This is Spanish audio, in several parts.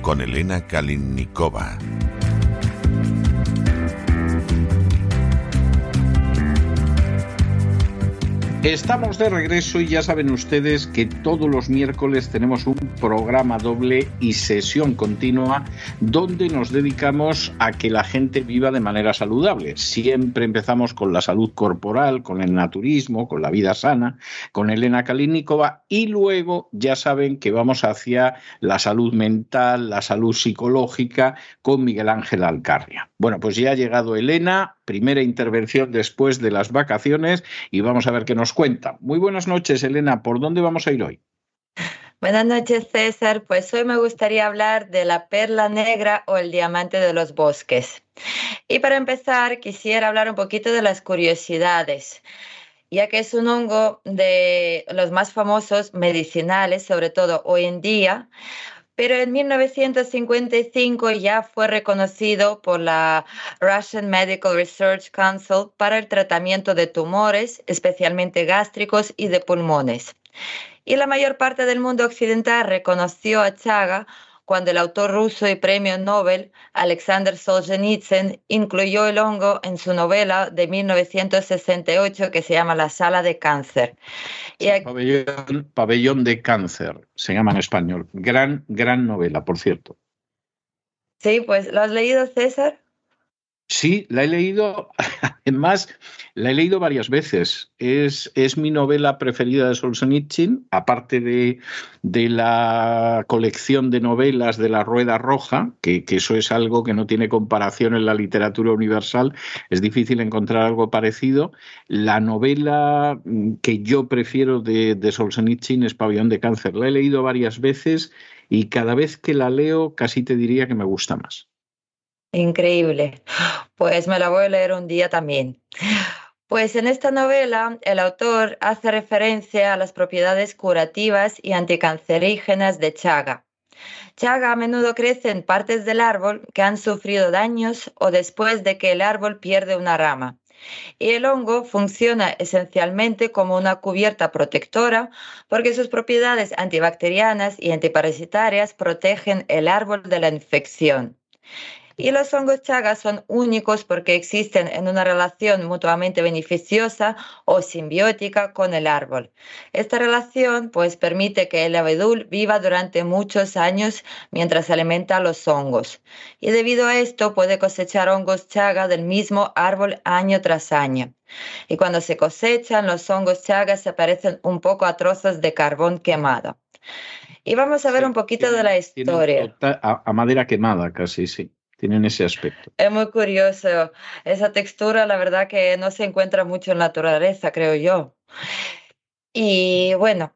Con Elena Kalinnikova. Estamos de regreso y ya saben ustedes que todos los miércoles tenemos un programa doble y sesión continua donde nos dedicamos a que la gente viva de manera saludable. Siempre empezamos con la salud corporal, con el naturismo, con la vida sana, con Elena Kalinikova y luego ya saben que vamos hacia la salud mental, la salud psicológica con Miguel Ángel Alcarria. Bueno, pues ya ha llegado Elena, primera intervención después de las vacaciones y vamos a ver qué nos cuenta. Muy buenas noches, Elena. ¿Por dónde vamos a ir hoy? Buenas noches, César. Pues hoy me gustaría hablar de la perla negra o el diamante de los bosques. Y para empezar, quisiera hablar un poquito de las curiosidades, ya que es un hongo de los más famosos medicinales, sobre todo hoy en día, pero en 1955 ya fue reconocido por la Russian Medical Research Council para el tratamiento de tumores, especialmente gástricos y de pulmones. Y la mayor parte del mundo occidental reconoció a Chaga cuando el autor ruso y premio Nobel Alexander Solzhenitsyn incluyó el hongo en su novela de 1968 que se llama La sala de cáncer. pabellón, de cáncer, se llama en español. Gran, gran novela, por cierto. Sí, pues ¿lo has leído, César? Sí, la he leído, además, la he leído varias veces. Es, es mi novela preferida de Solzhenitsyn, aparte de, de, la colección de novelas de La Rueda Roja, que, que, eso es algo que no tiene comparación en la literatura universal, es difícil encontrar algo parecido. La novela que yo prefiero de, de Solzhenitsyn es Pabellón de Cáncer. La he leído varias veces y cada vez que la leo casi te diría que me gusta más. Increíble. Pues me la voy a leer un día también. Pues en esta novela el autor hace referencia a las propiedades curativas y anticancerígenas de chaga. Chaga a menudo crece en partes del árbol que han sufrido daños o después de que el árbol pierde una rama. Y el hongo funciona esencialmente como una cubierta protectora porque sus propiedades antibacterianas y antiparasitarias protegen el árbol de la infección. Y los hongos chagas son únicos porque existen en una relación mutuamente beneficiosa o simbiótica con el árbol. Esta relación pues permite que el abedul viva durante muchos años mientras alimenta a los hongos. Y debido a esto puede cosechar hongos chaga del mismo árbol año tras año. Y cuando se cosechan, los hongos chagas se parecen un poco a trozos de carbón quemado. Y vamos a ver un poquito de la historia. a madera quemada casi, sí tienen ese aspecto. Es muy curioso. Esa textura, la verdad que no se encuentra mucho en la naturaleza, creo yo. Y bueno,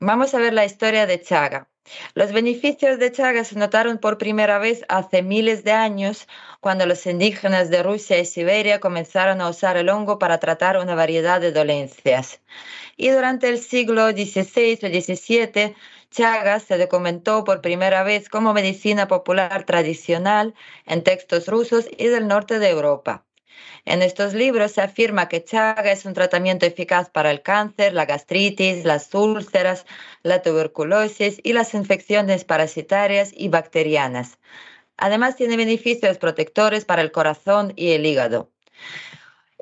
vamos a ver la historia de Chaga. Los beneficios de Chaga se notaron por primera vez hace miles de años, cuando los indígenas de Rusia y Siberia comenzaron a usar el hongo para tratar una variedad de dolencias. Y durante el siglo XVI o XVII, Chaga se documentó por primera vez como medicina popular tradicional en textos rusos y del norte de Europa. En estos libros se afirma que chaga es un tratamiento eficaz para el cáncer, la gastritis, las úlceras, la tuberculosis y las infecciones parasitarias y bacterianas. Además tiene beneficios protectores para el corazón y el hígado.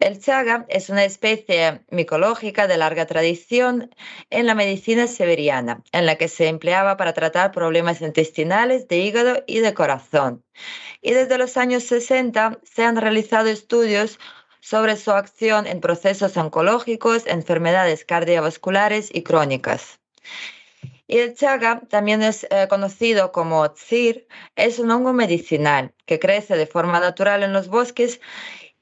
El chaga es una especie micológica de larga tradición en la medicina siberiana, en la que se empleaba para tratar problemas intestinales, de hígado y de corazón. Y desde los años 60 se han realizado estudios sobre su acción en procesos oncológicos, enfermedades cardiovasculares y crónicas. Y el chaga también es eh, conocido como tsir, es un hongo medicinal que crece de forma natural en los bosques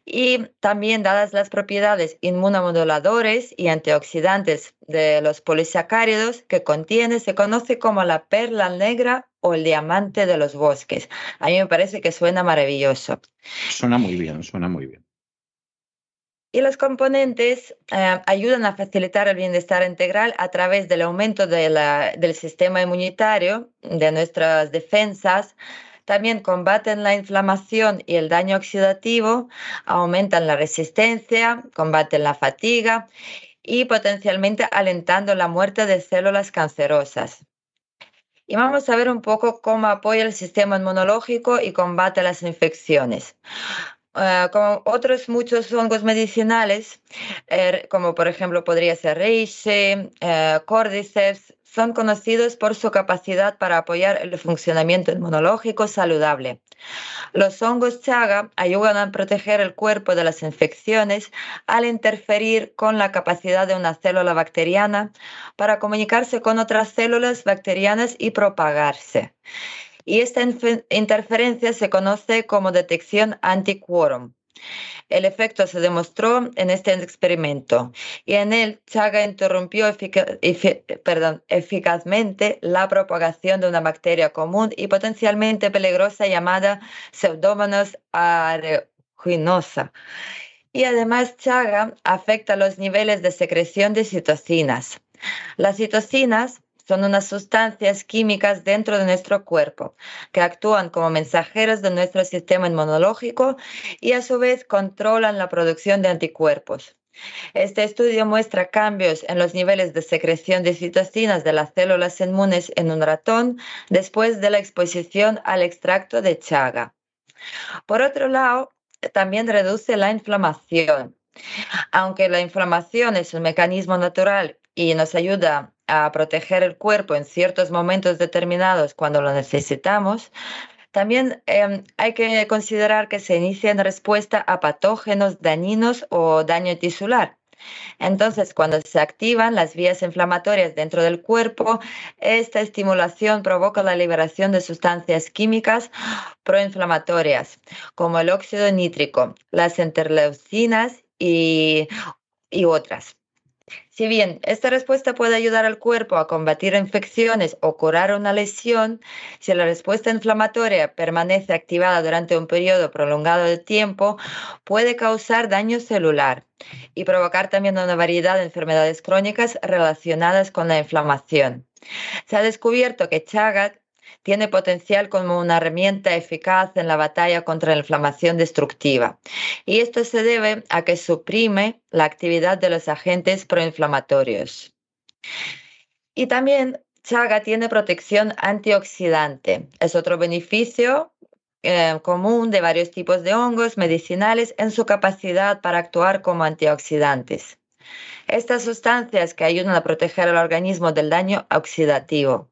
y también dadas las propiedades inmunomoduladores y antioxidantes de los polisacáridos que contiene, se conoce como la perla negra o el diamante de los bosques. A mí me parece que suena maravilloso. Suena muy bien, suena muy bien. Y los componentes eh, ayudan a facilitar el bienestar integral a través del aumento del sistema inmunitario, de nuestras defensas, también combaten la inflamación y el daño oxidativo, aumentan la resistencia, combaten la fatiga y potencialmente alentando la muerte de células cancerosas. Y vamos a ver un poco cómo apoya el sistema inmunológico y combate las infecciones. Uh, como otros muchos hongos medicinales, er, como por ejemplo podría ser reishi, uh, cordyceps, son conocidos por su capacidad para apoyar el funcionamiento inmunológico saludable. Los hongos chaga ayudan a proteger el cuerpo de las infecciones al interferir con la capacidad de una célula bacteriana para comunicarse con otras células bacterianas y propagarse. Y esta interferencia se conoce como detección antiquorum. El efecto se demostró en este experimento y en él Chaga interrumpió eficazmente la propagación de una bacteria común y potencialmente peligrosa llamada Pseudomonas aeruginosa. Y además Chaga afecta los niveles de secreción de citocinas. Las citocinas son unas sustancias químicas dentro de nuestro cuerpo que actúan como mensajeros de nuestro sistema inmunológico y a su vez controlan la producción de anticuerpos. Este estudio muestra cambios en los niveles de secreción de citocinas de las células inmunes en un ratón después de la exposición al extracto de chaga. Por otro lado, también reduce la inflamación. Aunque la inflamación es un mecanismo natural y nos ayuda a proteger el cuerpo en ciertos momentos determinados cuando lo necesitamos, también em, hay que considerar que se inicia en respuesta a patógenos dañinos o daño tisular. Entonces, cuando se activan las vías inflamatorias dentro del cuerpo, esta estimulación provoca la liberación de sustancias químicas proinflamatorias, como el óxido nítrico, las interleucinas y otras. Si bien esta respuesta puede ayudar al cuerpo a combatir infecciones o curar una lesión, si la respuesta inflamatoria permanece activada durante un periodo prolongado de tiempo, puede causar daño celular y provocar también una variedad de enfermedades crónicas relacionadas con la inflamación. Se ha descubierto que Chagat tiene potencial como una herramienta eficaz en la batalla contra la inflamación destructiva. Y esto se debe a que suprime la actividad de los agentes proinflamatorios. Y también chaga tiene protección antioxidante. Es otro beneficio eh, común de varios tipos de hongos medicinales en su capacidad para actuar como antioxidantes. Estas sustancias que ayudan a proteger al organismo del daño oxidativo.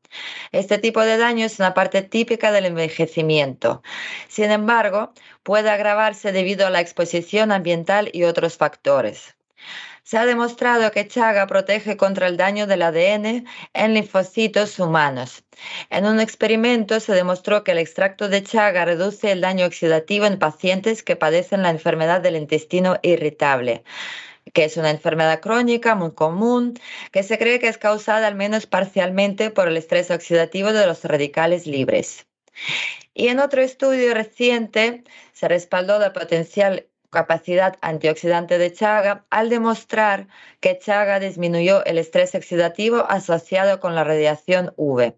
Este tipo de daño es una parte típica del envejecimiento. Sin embargo, puede agravarse debido a la exposición ambiental y otros factores. Se ha demostrado que Chaga protege contra el daño del ADN en linfocitos humanos. En un experimento se demostró que el extracto de Chaga reduce el daño oxidativo en pacientes que padecen la enfermedad del intestino irritable que es una enfermedad crónica muy común, que se cree que es causada al menos parcialmente por el estrés oxidativo de los radicales libres. Y en otro estudio reciente se respaldó la potencial capacidad antioxidante de Chaga al demostrar que Chaga disminuyó el estrés oxidativo asociado con la radiación UV.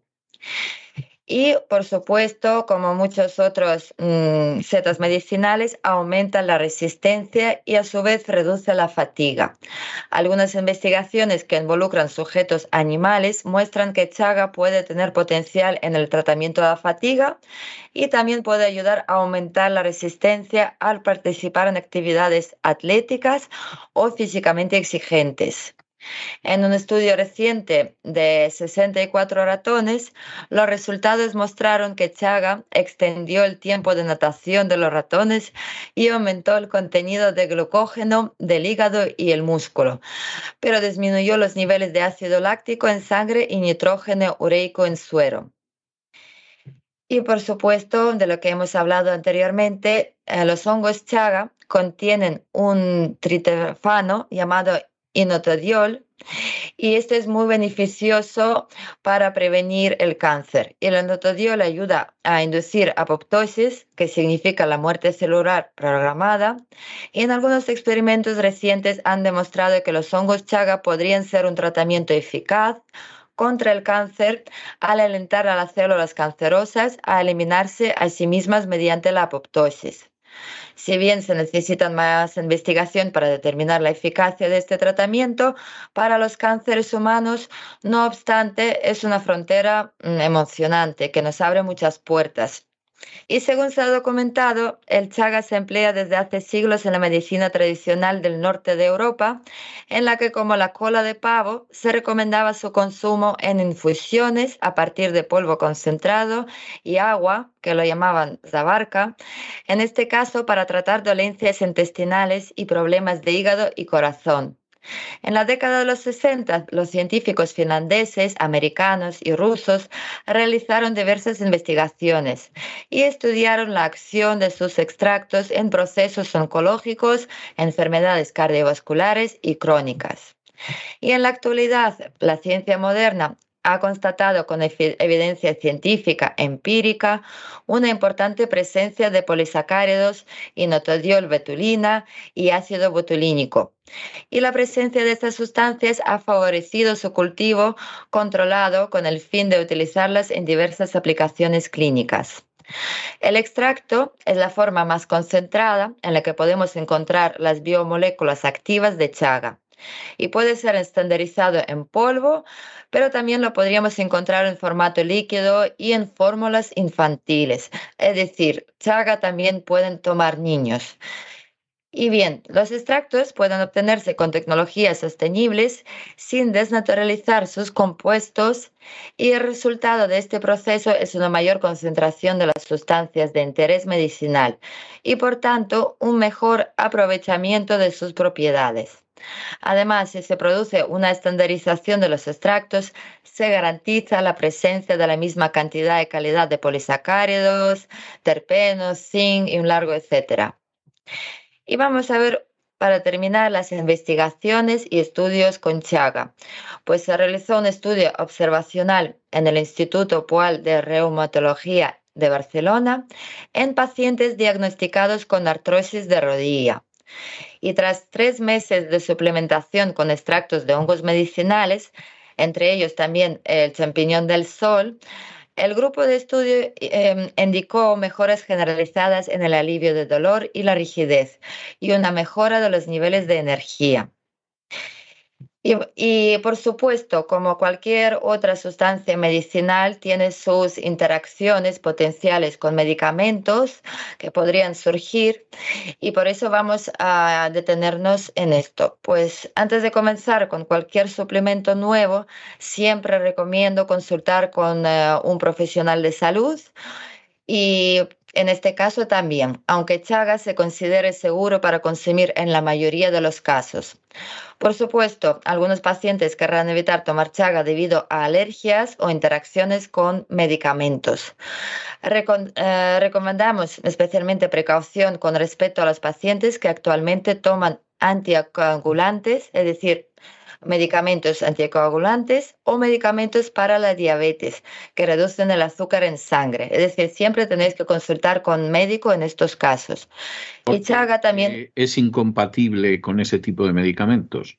Y, por supuesto, como muchos otros mm, setas medicinales, aumenta la resistencia y a su vez reduce la fatiga. Algunas investigaciones que involucran sujetos animales muestran que chaga puede tener potencial en el tratamiento de la fatiga y también puede ayudar a aumentar la resistencia al participar en actividades atléticas o físicamente exigentes. En un estudio reciente de 64 ratones, los resultados mostraron que Chaga extendió el tiempo de natación de los ratones y aumentó el contenido de glucógeno del hígado y el músculo, pero disminuyó los niveles de ácido láctico en sangre y nitrógeno ureico en suero. Y por supuesto, de lo que hemos hablado anteriormente, eh, los hongos chaga contienen un tritefano llamado inotodiol y esto es muy beneficioso para prevenir el cáncer. El inotodiol ayuda a inducir apoptosis, que significa la muerte celular programada, y en algunos experimentos recientes han demostrado que los hongos chaga podrían ser un tratamiento eficaz contra el cáncer al alentar a las células cancerosas a eliminarse a sí mismas mediante la apoptosis. Si bien se necesita más investigación para determinar la eficacia de este tratamiento para los cánceres humanos, no obstante, es una frontera mm, emocionante que nos abre muchas puertas. Y según se ha documentado, el chaga se emplea desde hace siglos en la medicina tradicional del norte de Europa, en la que como la cola de pavo se recomendaba su consumo en infusiones a partir de polvo concentrado y agua, que lo llamaban zabarca, en este caso para tratar dolencias intestinales y problemas de hígado y corazón. En la década de los 60, los científicos finlandeses, americanos y rusos realizaron diversas investigaciones y estudiaron la acción de sus extractos en procesos oncológicos, enfermedades cardiovasculares y crónicas. Y en la actualidad, la ciencia moderna ha constatado con evidencia científica empírica una importante presencia de polisacáridos, inotodiol betulina y ácido botulínico. Y la presencia de estas sustancias ha favorecido su cultivo controlado con el fin de utilizarlas en diversas aplicaciones clínicas. El extracto es la forma más concentrada en la que podemos encontrar las biomoléculas activas de chaga y puede ser estandarizado en polvo, pero también lo podríamos encontrar en formato líquido y en fórmulas infantiles. Es decir, chaga también pueden tomar niños. Y bien, los extractos pueden obtenerse con tecnologías sostenibles sin desnaturalizar sus compuestos y el resultado de este proceso es una mayor concentración de las sustancias de interés medicinal y por tanto un mejor aprovechamiento de sus propiedades. Además, si se produce una estandarización de los extractos, se garantiza la presencia de la misma cantidad y calidad de polisacáridos, terpenos, zinc y un largo etcétera. Y vamos a ver para terminar las investigaciones y estudios con Chaga, pues se realizó un estudio observacional en el Instituto Pual de Reumatología de Barcelona en pacientes diagnosticados con artrosis de rodilla. Y tras tres meses de suplementación con extractos de hongos medicinales, entre ellos también el champiñón del sol, el grupo de estudio em, indicó mejoras generalizadas en el alivio de dolor y la rigidez y una mejora de los niveles de energía. Y, por supuesto, como cualquier otra sustancia medicinal, tiene sus interacciones potenciales con medicamentos que podrían surgir y por eso vamos a detenernos en esto. Pues antes de comenzar con cualquier suplemento nuevo, siempre recomiendo consultar con eh, un profesional de salud y en este caso también, aunque chaga se considere seguro para consumir en la mayoría de los casos. Por supuesto, algunos pacientes querrán evitar tomar chaga debido a alergias o interacciones con medicamentos. Eh, recomendamos especialmente precaución con respecto a los pacientes que actualmente toman anticoagulantes, es decir, medicamentos anticoagulantes o medicamentos para la diabetes que reducen el azúcar en sangre. Es decir, siempre tenéis que consultar con médico en estos casos. y Chaga también... Eh, ¿Es incompatible con ese tipo de medicamentos?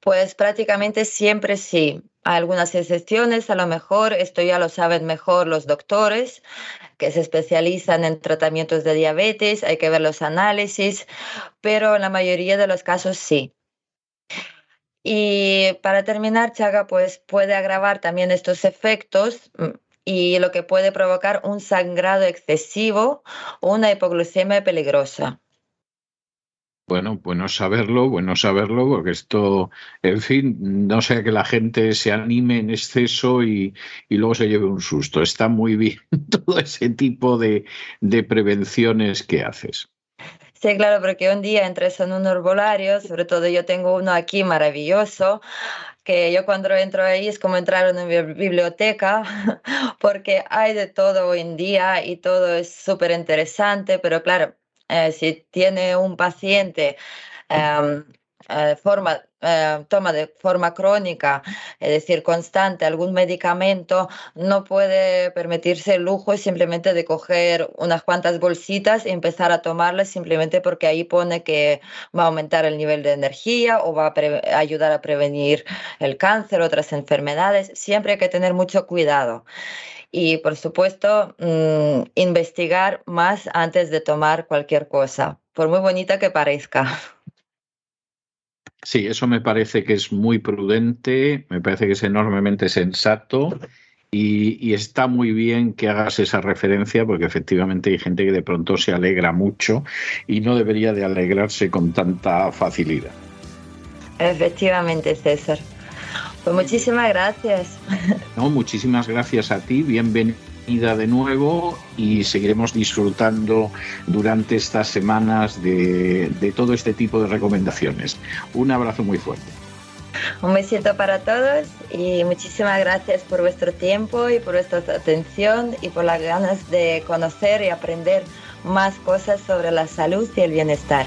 Pues prácticamente siempre sí. Hay algunas excepciones, a lo mejor, esto ya lo saben mejor los doctores que se especializan en tratamientos de diabetes, hay que ver los análisis, pero en la mayoría de los casos sí. Y para terminar, Chaga pues, puede agravar también estos efectos mm, y lo que puede provocar un sangrado excesivo o una hipoglucemia peligrosa. Bueno, bueno saberlo, bueno saberlo, porque esto, en fin, no sea que la gente se anime en exceso y, luego se lleve un susto. Está muy bien todo ese tipo de, de prevenciones que haces. Sí, claro, porque un día entres en un herbolario, sobre todo yo tengo uno aquí maravilloso, que yo cuando entro ahí es como entrar en una biblioteca, porque hay de todo hoy en día y todo es súper interesante, pero claro, eh, si tiene un paciente em, eh, forma, eh, toma de forma crónica, es decir, constante, algún medicamento, no puede permitirse el lujo simplemente de coger unas cuantas bolsitas y empezar a tomarlas simplemente porque ahí pone que va a aumentar el nivel de energía o va a ayudar a prevenir el cáncer, otras enfermedades. Siempre hay que tener mucho cuidado y por supuesto mm, investigar más antes de tomar cualquier cosa, por muy bonita que parezca. Sí, eso me parece que es muy prudente, me parece que es enormemente sensato y, está muy bien que hagas esa referencia porque efectivamente hay gente que de pronto se alegra mucho y no debería de alegrarse con tanta facilidad. Efectivamente, César. Pues muchísimas gracias. No, muchísimas gracias a ti, bienvenido de nuevo y seguiremos disfrutando durante estas semanas de, de todo este tipo de recomendaciones. Un abrazo muy fuerte. Un besito para todos y muchísimas gracias por vuestro tiempo y por vuestra atención y por las ganas de conocer y aprender más cosas sobre la salud y el bienestar.